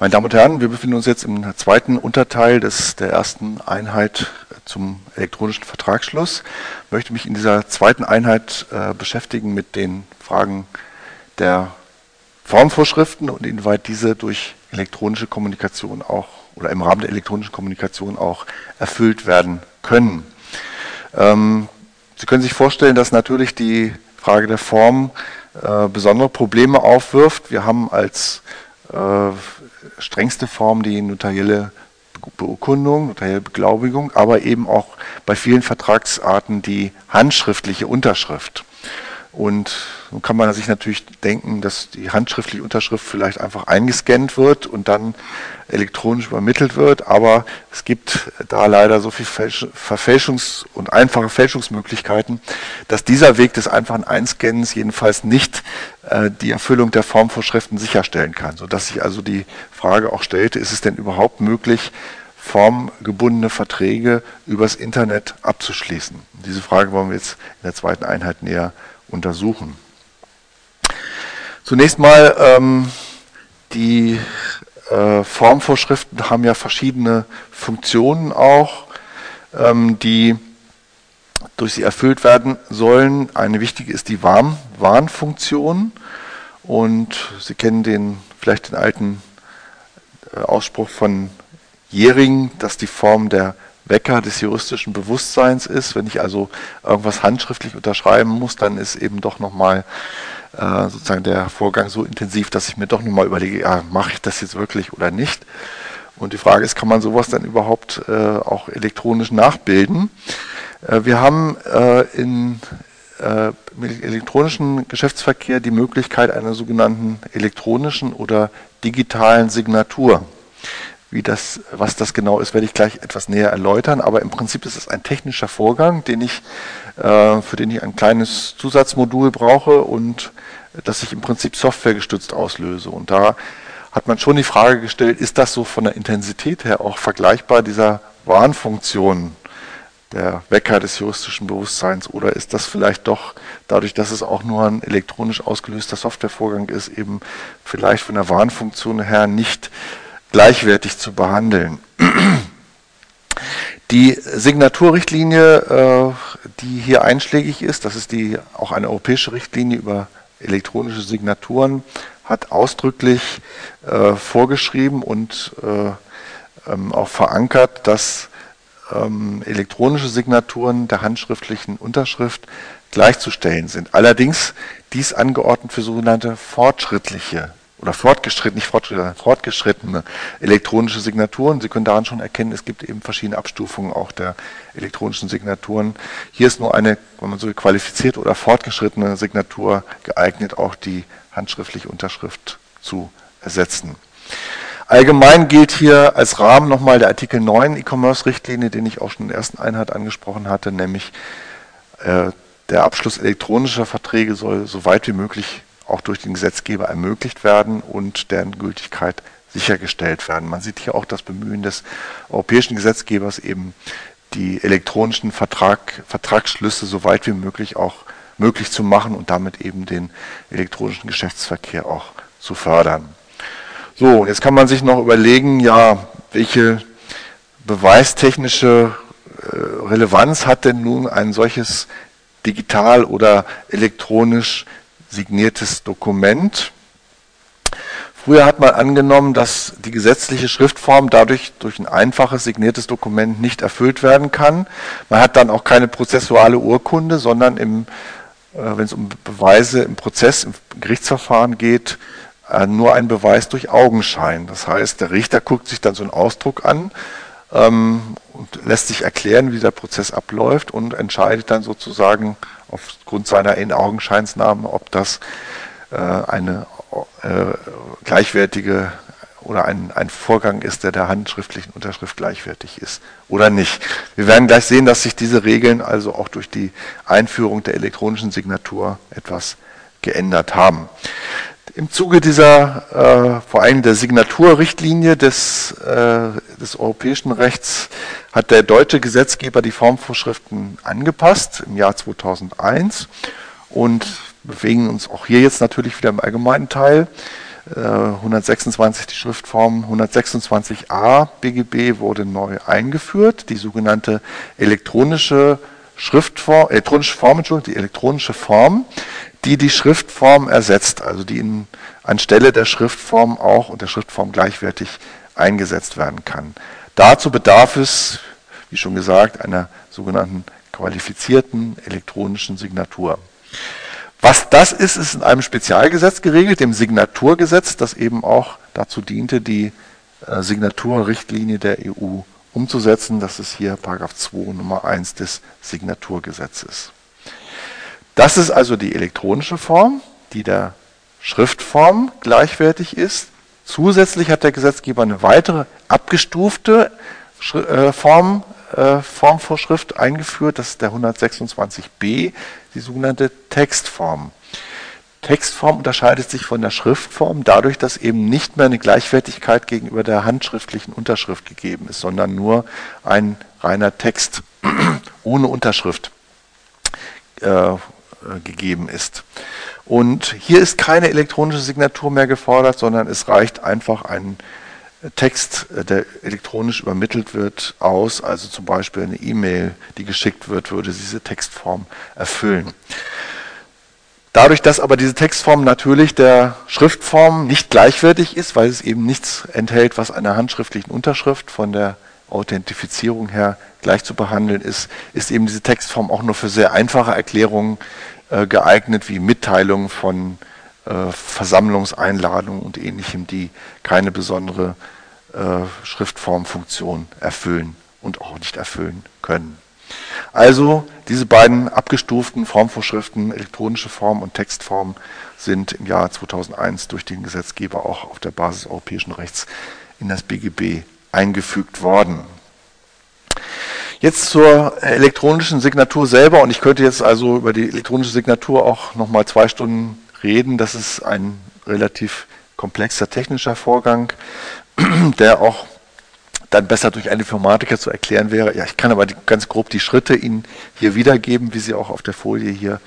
Meine Damen und Herren, wir befinden uns jetzt im zweiten Unterteil des, der ersten Einheit zum elektronischen Vertragsschluss. Ich möchte mich in dieser zweiten Einheit äh, beschäftigen mit den Fragen der Formvorschriften und inwieweit diese durch elektronische Kommunikation auch oder im Rahmen der elektronischen Kommunikation auch erfüllt werden können. Ähm, Sie können sich vorstellen, dass natürlich die Frage der Form äh, besondere Probleme aufwirft. Wir haben als äh, strengste Form die notarielle Beurkundung, notarielle Beglaubigung, aber eben auch bei vielen Vertragsarten die handschriftliche Unterschrift. Und nun kann man sich natürlich denken, dass die handschriftliche Unterschrift vielleicht einfach eingescannt wird und dann elektronisch übermittelt wird, aber es gibt da leider so viel Verfälschungs- und einfache Fälschungsmöglichkeiten, dass dieser Weg des einfachen Einscannens jedenfalls nicht äh, die Erfüllung der Formvorschriften sicherstellen kann, sodass sich also die Frage auch stellte, ist es denn überhaupt möglich, formgebundene Verträge übers Internet abzuschließen? Diese Frage wollen wir jetzt in der zweiten Einheit näher untersuchen. Zunächst mal ähm, die äh, Formvorschriften haben ja verschiedene Funktionen auch, ähm, die durch sie erfüllt werden sollen. Eine wichtige ist die Warn Warnfunktion und Sie kennen den vielleicht den alten äh, Ausspruch von Jering, dass die Form der Wecker des juristischen Bewusstseins ist. Wenn ich also irgendwas handschriftlich unterschreiben muss, dann ist eben doch nochmal äh, sozusagen der Vorgang so intensiv, dass ich mir doch nochmal überlege, ja, mache ich das jetzt wirklich oder nicht? Und die Frage ist, kann man sowas dann überhaupt äh, auch elektronisch nachbilden? Äh, wir haben äh, in äh, im elektronischen Geschäftsverkehr die Möglichkeit einer sogenannten elektronischen oder digitalen Signatur. Wie das, was das genau ist, werde ich gleich etwas näher erläutern. Aber im Prinzip ist es ein technischer Vorgang, den ich, äh, für den ich ein kleines Zusatzmodul brauche und das ich im Prinzip softwaregestützt auslöse. Und da hat man schon die Frage gestellt, ist das so von der Intensität her auch vergleichbar dieser Warnfunktion der Wecker des juristischen Bewusstseins oder ist das vielleicht doch dadurch, dass es auch nur ein elektronisch ausgelöster Softwarevorgang ist, eben vielleicht von der Warnfunktion her nicht gleichwertig zu behandeln. Die Signaturrichtlinie, äh, die hier einschlägig ist, das ist die auch eine europäische Richtlinie über elektronische Signaturen, hat ausdrücklich äh, vorgeschrieben und äh, ähm, auch verankert, dass ähm, elektronische Signaturen der handschriftlichen Unterschrift gleichzustellen sind. Allerdings dies angeordnet für sogenannte fortschrittliche oder fortgeschrittene, nicht fortgeschrittene, fortgeschrittene elektronische Signaturen. Sie können daran schon erkennen, es gibt eben verschiedene Abstufungen auch der elektronischen Signaturen. Hier ist nur eine, wenn man so qualifizierte oder fortgeschrittene Signatur geeignet, auch die handschriftliche Unterschrift zu ersetzen. Allgemein gilt hier als Rahmen nochmal der Artikel 9 E-Commerce-Richtlinie, den ich auch schon in der ersten Einheit angesprochen hatte, nämlich äh, der Abschluss elektronischer Verträge soll so weit wie möglich auch durch den Gesetzgeber ermöglicht werden und deren Gültigkeit sichergestellt werden. Man sieht hier auch das Bemühen des europäischen Gesetzgebers, eben die elektronischen Vertrag, Vertragsschlüsse so weit wie möglich auch möglich zu machen und damit eben den elektronischen Geschäftsverkehr auch zu fördern. So, jetzt kann man sich noch überlegen, ja, welche beweistechnische äh, Relevanz hat denn nun ein solches digital oder elektronisch signiertes Dokument. Früher hat man angenommen, dass die gesetzliche Schriftform dadurch durch ein einfaches signiertes Dokument nicht erfüllt werden kann. Man hat dann auch keine prozessuale Urkunde, sondern im, äh, wenn es um Beweise im Prozess, im Gerichtsverfahren geht, äh, nur ein Beweis durch Augenschein. Das heißt, der Richter guckt sich dann so einen Ausdruck an ähm, und lässt sich erklären, wie der Prozess abläuft und entscheidet dann sozusagen aufgrund seiner In-Augenscheinsnahme, ob das äh, eine äh, gleichwertige oder ein, ein Vorgang ist, der der handschriftlichen Unterschrift gleichwertig ist oder nicht. Wir werden gleich sehen, dass sich diese Regeln also auch durch die Einführung der elektronischen Signatur etwas geändert haben. Im Zuge dieser, äh, vor allem der Signaturrichtlinie des, äh, des europäischen Rechts, hat der deutsche Gesetzgeber die Formvorschriften angepasst im Jahr 2001 und bewegen uns auch hier jetzt natürlich wieder im allgemeinen Teil. 126 die Schriftform 126a BGB wurde neu eingeführt, die sogenannte elektronische Schriftform, elektronische Form, Entschuldigung, die elektronische Form, die die Schriftform ersetzt, also die in, anstelle der Schriftform auch und der Schriftform gleichwertig eingesetzt werden kann. Dazu bedarf es, wie schon gesagt, einer sogenannten qualifizierten elektronischen Signatur. Was das ist, ist in einem Spezialgesetz geregelt, dem Signaturgesetz, das eben auch dazu diente, die äh, Signaturrichtlinie der EU umzusetzen. Das ist hier Paragraph 2 Nummer 1 des Signaturgesetzes. Das ist also die elektronische Form, die der Schriftform gleichwertig ist. Zusätzlich hat der Gesetzgeber eine weitere abgestufte äh, Form, äh, Formvorschrift eingeführt, das ist der 126b, die sogenannte Textform. Textform unterscheidet sich von der Schriftform dadurch, dass eben nicht mehr eine Gleichwertigkeit gegenüber der handschriftlichen Unterschrift gegeben ist, sondern nur ein reiner Text ohne Unterschrift äh, gegeben ist. Und hier ist keine elektronische Signatur mehr gefordert, sondern es reicht einfach ein Text, äh, der elektronisch übermittelt wird, aus. Also zum Beispiel eine E-Mail, die geschickt wird, würde diese Textform erfüllen. Dadurch, dass aber diese Textform natürlich der Schriftform nicht gleichwertig ist, weil es eben nichts enthält, was einer handschriftlichen Unterschrift von der Authentifizierung her gleich zu behandeln ist, ist eben diese Textform auch nur für sehr einfache Erklärungen äh, geeignet wie Mitteilungen von äh, Versammlungseinladungen und ähnlichem, die keine besondere äh, Schriftformfunktion erfüllen und auch nicht erfüllen können. Also diese beiden abgestuften Formvorschriften, elektronische Form und Textform, sind im Jahr 2001 durch den Gesetzgeber auch auf der Basis europäischen Rechts in das BGB eingefügt worden. Jetzt zur elektronischen Signatur selber und ich könnte jetzt also über die elektronische Signatur auch nochmal zwei Stunden reden. Das ist ein relativ komplexer technischer Vorgang, der auch dann besser durch einen Informatiker zu erklären wäre. Ja, ich kann aber ganz grob die Schritte Ihnen hier wiedergeben, wie sie auch auf der Folie hier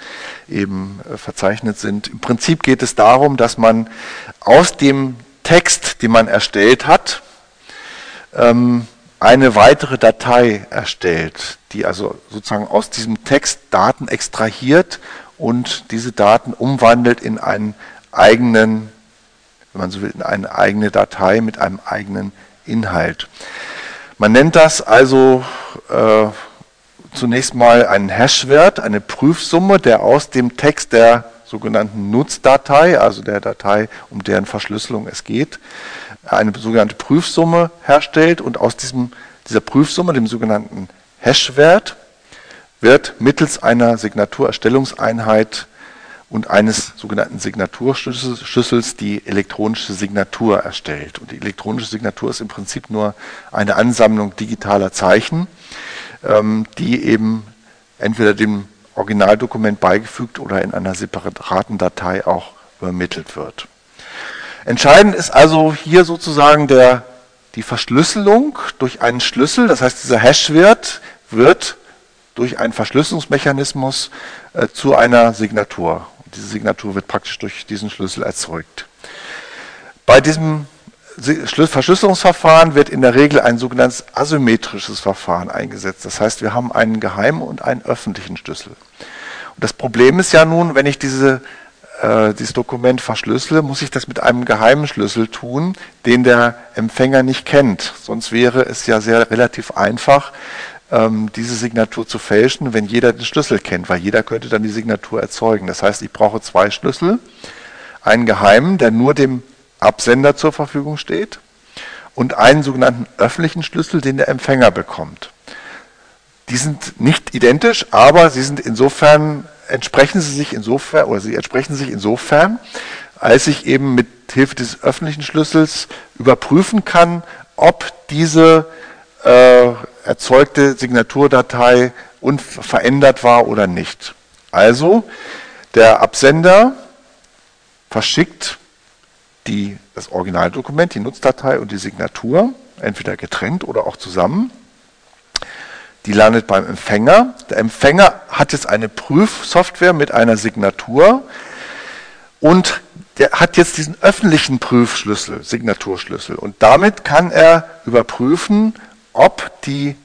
eben äh, verzeichnet sind. Im Prinzip geht es darum, dass man aus dem Text, den man erstellt hat, ähm, eine weitere Datei erstellt, die also sozusagen aus diesem Text Daten extrahiert und diese Daten umwandelt in einen eigenen, wenn man so will, in eine eigene Datei mit einem eigenen Inhalt. Man nennt das also äh, zunächst mal einen Hashwert, eine Prüfsumme, der aus dem Text der sogenannten Nutzdatei, also der Datei, um deren Verschlüsselung es geht, eine sogenannte Prüfsumme herstellt und aus diesem, dieser Prüfsumme, dem sogenannten Hashwert, wird mittels einer Signaturerstellungseinheit und eines sogenannten Signaturschlüssels die elektronische Signatur erstellt. Und die elektronische Signatur ist im Prinzip nur eine Ansammlung digitaler Zeichen, ähm, die eben entweder dem Originaldokument beigefügt oder in einer separaten Datei auch übermittelt wird. Entscheidend ist also hier sozusagen der, die Verschlüsselung durch einen Schlüssel. Das heißt, dieser Hashwert wird durch einen Verschlüsselungsmechanismus äh, zu einer Signatur. Und diese Signatur wird praktisch durch diesen Schlüssel erzeugt. Bei diesem Verschlüsselungsverfahren wird in der Regel ein sogenanntes asymmetrisches Verfahren eingesetzt. Das heißt, wir haben einen geheimen und einen öffentlichen Schlüssel. Und das Problem ist ja nun, wenn ich diese äh, dieses Dokument verschlüssele, muss ich das mit einem geheimen Schlüssel tun, den der Empfänger nicht kennt. Sonst wäre es ja sehr relativ einfach, ähm, diese Signatur zu fälschen, wenn jeder den Schlüssel kennt, weil jeder könnte dann die Signatur erzeugen. Das heißt, ich brauche zwei Schlüssel, einen geheimen, der nur dem Absender zur Verfügung steht, und einen sogenannten öffentlichen Schlüssel, den der Empfänger bekommt. Die sind nicht identisch, aber sie sind insofern entsprechen sie sich insofern, oder sie entsprechen sich insofern, als ich eben mit Hilfe des öffentlichen Schlüssels überprüfen kann, ob diese äh, erzeugte Signaturdatei unverändert war oder nicht. Also, der Absender verschickt die, das Originaldokument, die Nutzdatei und die Signatur, entweder getrennt oder auch zusammen die landet beim Empfänger. Der Empfänger hat jetzt eine Prüfsoftware mit einer Signatur und der hat jetzt diesen öffentlichen Prüfschlüssel, Signaturschlüssel. Und damit kann er überprüfen, ob die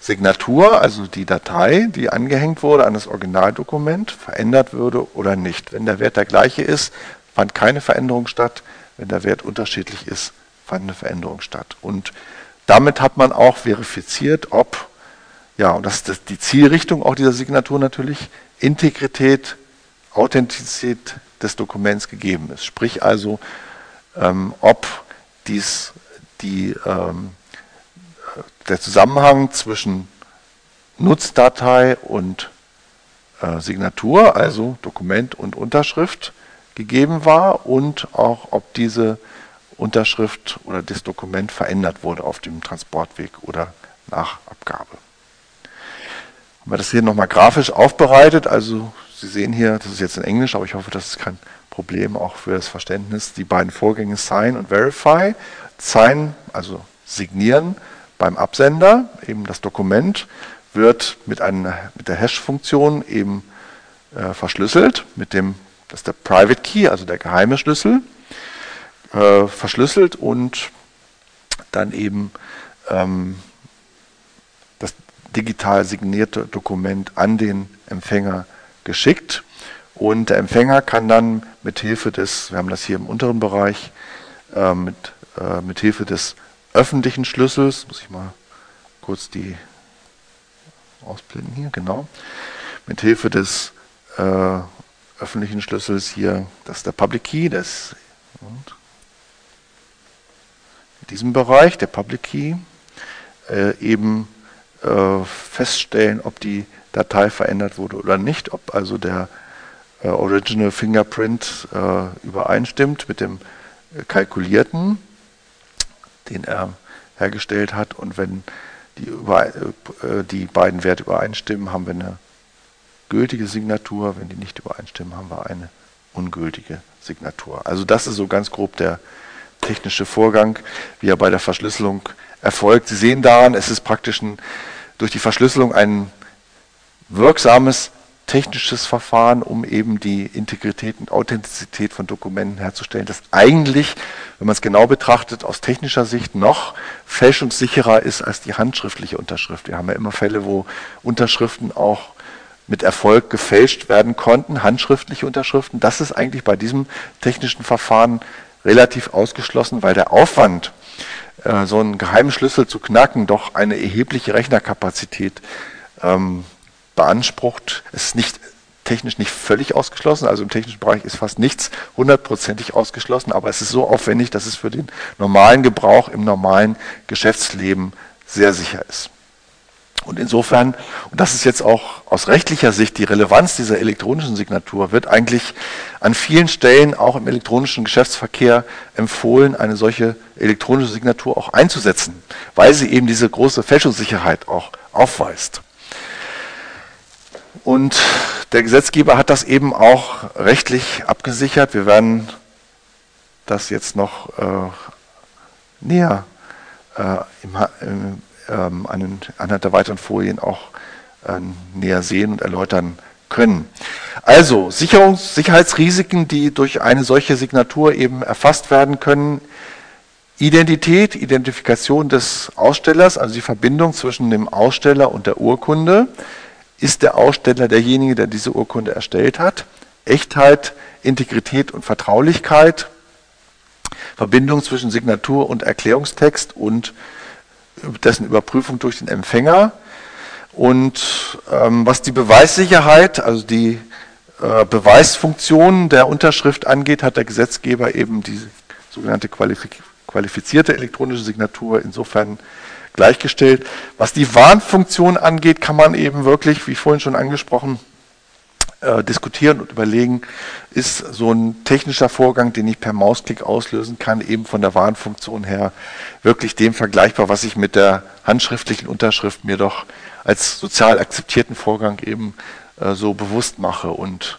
Signatur, also die Datei, die angehängt wurde an das Originaldokument, verändert würde oder nicht. Wenn der Wert der gleiche ist, fand keine Veränderung statt. Wenn der Wert unterschiedlich ist, fand eine Veränderung statt. Und damit hat man auch verifiziert, ob, ja, und das ist die Zielrichtung auch dieser Signatur natürlich, Integrität, Authentizität des Dokuments gegeben ist. Sprich also, ähm, ob dies die, ähm, der Zusammenhang zwischen Nutzdatei und äh, Signatur, also Dokument und Unterschrift, gegeben war und auch ob diese Unterschrift oder das Dokument verändert wurde auf dem Transportweg oder nach Abgabe. Haben wir das hier nochmal grafisch aufbereitet. Also Sie sehen hier, das ist jetzt in Englisch, aber ich hoffe, das ist kein Problem auch für das Verständnis. Die beiden Vorgänge Sign und Verify. Sign, also signieren beim Absender, eben das Dokument, wird mit, einer, mit der Hash-Funktion eben äh, verschlüsselt, mit dem, das ist der Private Key, also der geheime Schlüssel äh, verschlüsselt und dann eben ähm, digital signierte Dokument an den Empfänger geschickt. Und der Empfänger kann dann mit Hilfe des, wir haben das hier im unteren Bereich, äh, mit, äh, mit Hilfe des öffentlichen Schlüssels, muss ich mal kurz die ausblenden hier, genau, mit Hilfe des äh, öffentlichen Schlüssels hier, das ist der Public Key, das in diesem Bereich, der Public Key, äh, eben äh, feststellen, ob die Datei verändert wurde oder nicht, ob also der äh, Original Fingerprint äh, übereinstimmt mit dem äh, kalkulierten, den er hergestellt hat. Und wenn die, äh, die beiden Werte übereinstimmen, haben wir eine gültige Signatur. Wenn die nicht übereinstimmen, haben wir eine ungültige Signatur. Also das ist so ganz grob der technische Vorgang, wie er bei der Verschlüsselung erfolgt. Sie sehen daran, es ist praktisch ein, durch die Verschlüsselung ein wirksames technisches Verfahren, um eben die Integrität und Authentizität von Dokumenten herzustellen, das eigentlich, wenn man es genau betrachtet, aus technischer Sicht noch fälschungssicherer ist als die handschriftliche Unterschrift. Wir haben ja immer Fälle, wo Unterschriften auch mit Erfolg gefälscht werden konnten, handschriftliche Unterschriften. Das ist eigentlich bei diesem technischen Verfahren relativ ausgeschlossen, weil der Aufwand, äh, so einen geheimen Schlüssel zu knacken, doch eine erhebliche Rechnerkapazität ähm, beansprucht. Es ist nicht technisch nicht völlig ausgeschlossen, also im technischen Bereich ist fast nichts hundertprozentig ausgeschlossen, aber es ist so aufwendig, dass es für den normalen Gebrauch im normalen Geschäftsleben sehr sicher ist. Und insofern, und das ist jetzt auch aus rechtlicher Sicht die Relevanz dieser elektronischen Signatur, wird eigentlich an vielen Stellen auch im elektronischen Geschäftsverkehr empfohlen, eine solche elektronische Signatur auch einzusetzen, weil sie eben diese große Fälschungssicherheit auch aufweist. Und der Gesetzgeber hat das eben auch rechtlich abgesichert. Wir werden das jetzt noch äh, näher äh, im, im ähm, an, anhand der weiteren Folien auch äh, näher sehen und erläutern können. Also Sicherungs Sicherheitsrisiken, die durch eine solche Signatur eben erfasst werden können. Identität, Identifikation des Ausstellers, also die Verbindung zwischen dem Aussteller und der Urkunde. Ist der Aussteller derjenige, der diese Urkunde erstellt hat? Echtheit, Integrität und Vertraulichkeit. Verbindung zwischen Signatur und Erklärungstext und dessen Überprüfung durch den Empfänger. Und ähm, was die Beweissicherheit, also die äh, Beweisfunktion der Unterschrift angeht, hat der Gesetzgeber eben die sogenannte qualifizierte elektronische Signatur insofern gleichgestellt. Was die Warnfunktion angeht, kann man eben wirklich, wie vorhin schon angesprochen, äh, diskutieren und überlegen, ist so ein technischer Vorgang, den ich per Mausklick auslösen kann, eben von der Warnfunktion her wirklich dem vergleichbar, was ich mit der handschriftlichen Unterschrift mir doch als sozial akzeptierten Vorgang eben äh, so bewusst mache. Und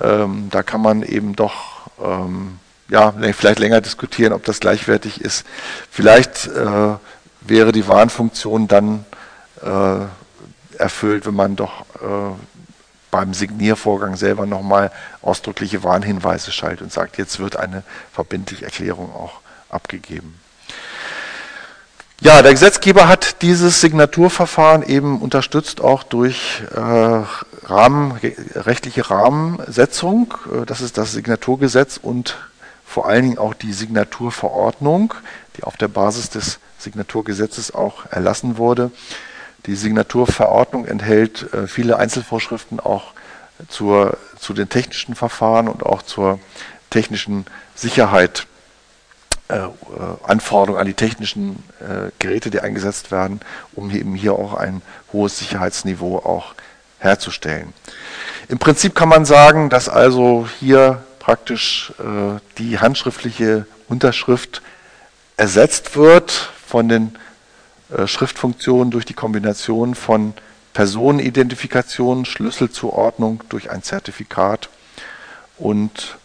ähm, da kann man eben doch ähm, ja, vielleicht länger diskutieren, ob das gleichwertig ist. Vielleicht äh, wäre die Warnfunktion dann äh, erfüllt, wenn man doch äh, beim Signiervorgang selber nochmal ausdrückliche Warnhinweise schaltet und sagt, jetzt wird eine verbindliche Erklärung auch abgegeben. Ja, der Gesetzgeber hat dieses Signaturverfahren eben unterstützt auch durch äh, Rahmen, rechtliche Rahmensetzung. Äh, das ist das Signaturgesetz und vor allen Dingen auch die Signaturverordnung, die auf der Basis des Signaturgesetzes auch erlassen wurde. Die Signaturverordnung enthält äh, viele Einzelvorschriften auch zur, zu den technischen Verfahren und auch zur technischen Sicherheit äh, äh, Anforderungen an die technischen äh, Geräte, die eingesetzt werden, um eben hier auch ein hohes Sicherheitsniveau auch herzustellen. Im Prinzip kann man sagen, dass also hier praktisch äh, die handschriftliche Unterschrift ersetzt wird von den äh, Schriftfunktionen durch die Kombination von Personenidentifikation, Schlüsselzuordnung durch ein Zertifikat und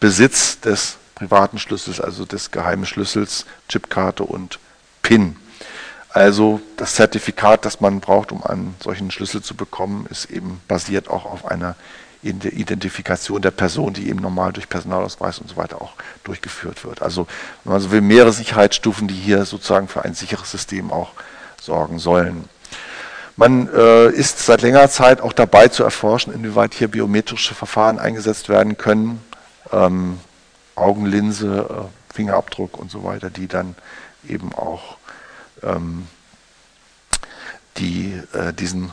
Besitz des privaten Schlüssels, also des geheimen Schlüssels, Chipkarte und PIN. Also das Zertifikat, das man braucht, um einen solchen Schlüssel zu bekommen, ist eben basiert auch auf einer Identifikation der Person, die eben normal durch Personalausweis und so weiter auch durchgeführt wird. Also wenn man so will, mehrere Sicherheitsstufen, die hier sozusagen für ein sicheres System auch sorgen sollen. Man äh, ist seit längerer Zeit auch dabei zu erforschen, inwieweit hier biometrische Verfahren eingesetzt werden können. Ähm, Augenlinse, äh, Fingerabdruck und so weiter, die dann eben auch ähm, die, äh, diesen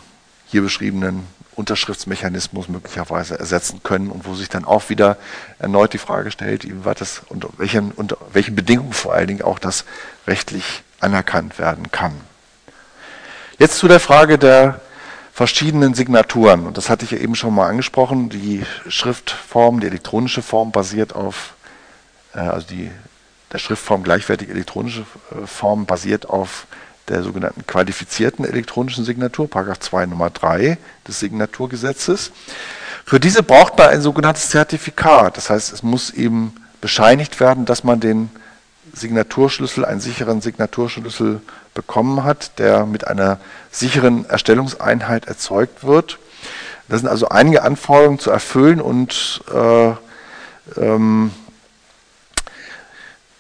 hier beschriebenen Unterschriftsmechanismus möglicherweise ersetzen können und wo sich dann auch wieder erneut die Frage stellt, inwieweit das unter welchen, unter welchen Bedingungen vor allen Dingen auch das rechtlich anerkannt werden kann. Jetzt zu der Frage der verschiedenen Signaturen. Und das hatte ich ja eben schon mal angesprochen. Die Schriftform, die elektronische Form basiert auf äh, also die, der Schriftform gleichwertig elektronische äh, Form basiert auf der sogenannten qualifizierten elektronischen Signatur, Paragraph 2 Nummer 3 des Signaturgesetzes. Für diese braucht man ein sogenanntes Zertifikat. Das heißt, es muss eben bescheinigt werden, dass man den Signaturschlüssel, einen sicheren Signaturschlüssel bekommen hat, der mit einer sicheren Erstellungseinheit erzeugt wird. Das sind also einige Anforderungen zu erfüllen und äh, ähm,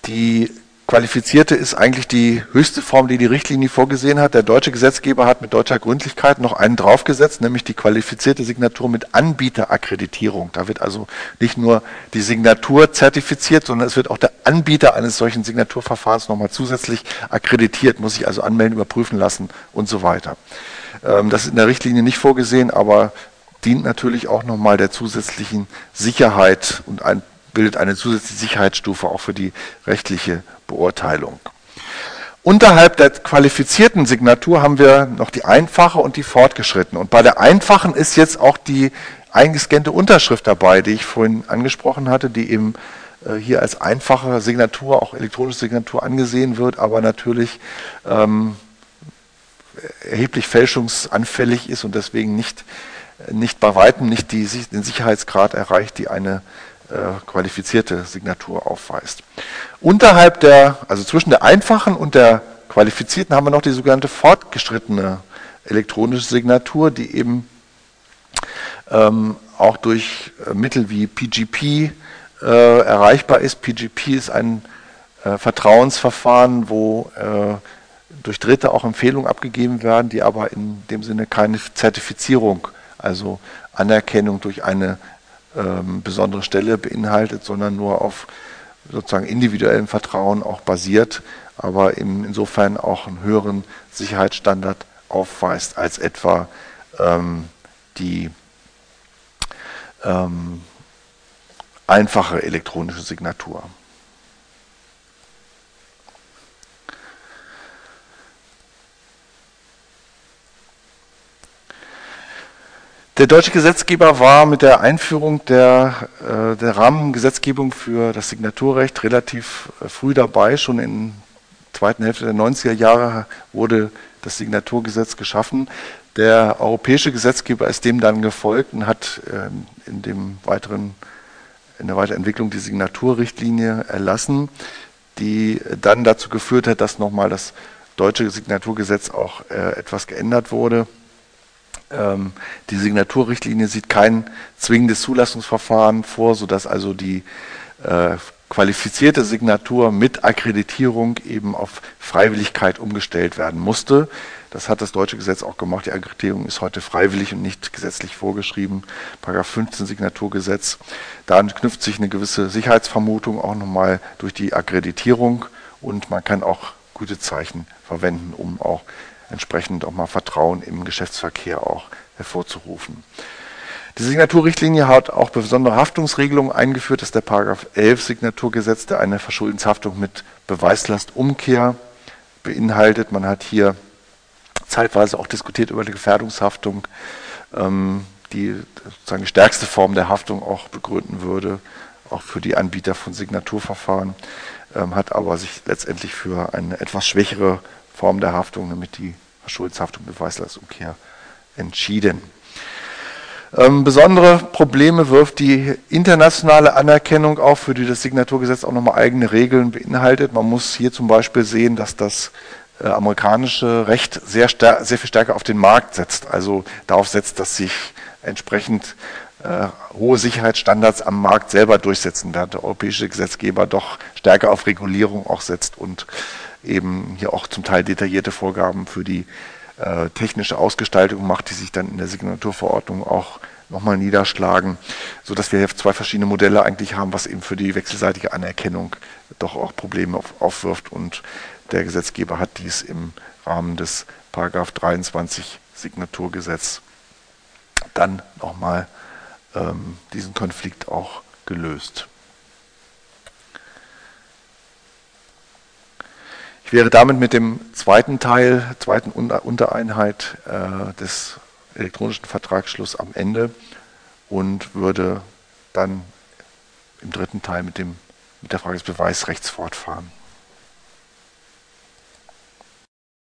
die qualifizierte ist eigentlich die höchste Form, die die Richtlinie vorgesehen hat. Der deutsche Gesetzgeber hat mit deutscher Gründlichkeit noch einen draufgesetzt, nämlich die qualifizierte Signatur mit Anbieterakkreditierung. Da wird also nicht nur die Signatur zertifiziert, sondern es wird auch der Anbieter eines solchen Signaturverfahrens nochmal zusätzlich akkreditiert, muss sich also anmelden, überprüfen lassen und so weiter. Ähm, das ist in der Richtlinie nicht vorgesehen, aber dient natürlich auch nochmal der zusätzlichen Sicherheit und ein bildet eine zusätzliche Sicherheitsstufe auch für die rechtliche Beurteilung. Unterhalb der qualifizierten Signatur haben wir noch die einfache und die fortgeschrittene. Und bei der einfachen ist jetzt auch die eingescannte Unterschrift dabei, die ich vorhin angesprochen hatte, die eben äh, hier als einfache Signatur, auch elektronische Signatur angesehen wird, aber natürlich ähm, erheblich fälschungsanfällig ist und deswegen nicht, nicht bei weitem nicht die, den Sicherheitsgrad erreicht, die eine äh, qualifizierte Signatur aufweist. Unterhalb der, also zwischen der einfachen und der qualifizierten haben wir noch die sogenannte fortgeschrittene elektronische Signatur, die eben ähm, auch durch äh, Mittel wie PGP äh, erreichbar ist. PGP ist ein äh, Vertrauensverfahren, wo äh, durch Dritte auch Empfehlungen abgegeben werden, die aber in dem Sinne keine Zertifizierung, also Anerkennung durch eine ähm, besondere Stelle beinhaltet, sondern nur auf sozusagen individuellem Vertrauen auch basiert, aber in, insofern auch einen höheren Sicherheitsstandard aufweist als etwa ähm, die ähm, einfache elektronische Signatur. Der deutsche Gesetzgeber war mit der Einführung der, äh, der Rahmengesetzgebung für das Signaturrecht relativ äh, früh dabei. Schon in der zweiten Hälfte der 90er Jahre wurde das Signaturgesetz geschaffen. Der europäische Gesetzgeber ist dem dann gefolgt und hat ähm, in, dem weiteren, in der Weiterentwicklung die Signaturrichtlinie erlassen, die dann dazu geführt hat, dass nochmal das deutsche Signaturgesetz auch äh, etwas geändert wurde Ähm, die Signaturrichtlinie sieht kein zwingendes Zulassungsverfahren vor, sodass also die äh, qualifizierte Signatur mit Akkreditierung eben auf Freiwilligkeit umgestellt werden musste. Das hat das deutsche Gesetz auch gemacht. Die Akkreditierung ist heute freiwillig und nicht gesetzlich vorgeschrieben. Paragraph 15 Signaturgesetz. Da knüpft sich eine gewisse Sicherheitsvermutung auch nochmal durch die Akkreditierung und man kann auch gute Zeichen verwenden, um auch entsprechend auch mal Vertrauen im Geschäftsverkehr auch hervorzurufen. Die Signaturrichtlinie hat auch besondere Haftungsregelungen eingeführt. Das ist der Paragraph 11 Signaturgesetz, der eine Verschuldenshaftung mit Beweislastumkehr beinhaltet. Man hat hier zeitweise auch diskutiert über die Gefährdungshaftung, ähm, die sozusagen die stärkste Form der Haftung auch begründen würde, auch für die Anbieter von Signaturverfahren, ähm, hat aber sich letztendlich für eine etwas schwächere Form der Haftung, nämlich die Verschuldenshaftung, Beweislastumkehr, entschieden. Ähm, besondere Probleme wirft die internationale Anerkennung auf, für die das Signaturgesetz auch nochmal eigene Regeln beinhaltet. Man muss hier zum Beispiel sehen, dass das äh, amerikanische Recht sehr, sehr viel stärker auf den Markt setzt, also darauf setzt, dass sich entsprechend äh, hohe Sicherheitsstandards am Markt selber durchsetzen, während der europäische Gesetzgeber doch stärker auf Regulierung auch setzt und eben hier auch zum Teil detaillierte Vorgaben für die äh, technische Ausgestaltung macht, die sich dann in der Signaturverordnung auch nochmal niederschlagen, sodass wir hier zwei verschiedene Modelle eigentlich haben, was eben für die wechselseitige Anerkennung doch auch Probleme auf, aufwirft. Und der Gesetzgeber hat dies im Rahmen des Paragraph 23 Signaturgesetz dann nochmal ähm, diesen Konflikt auch gelöst. Ich wäre damit mit dem zweiten Teil, zweiten Untereinheit äh, des elektronischen Vertragsschluss am Ende und würde dann im dritten Teil mit, dem, mit der Frage des Beweisrechts fortfahren.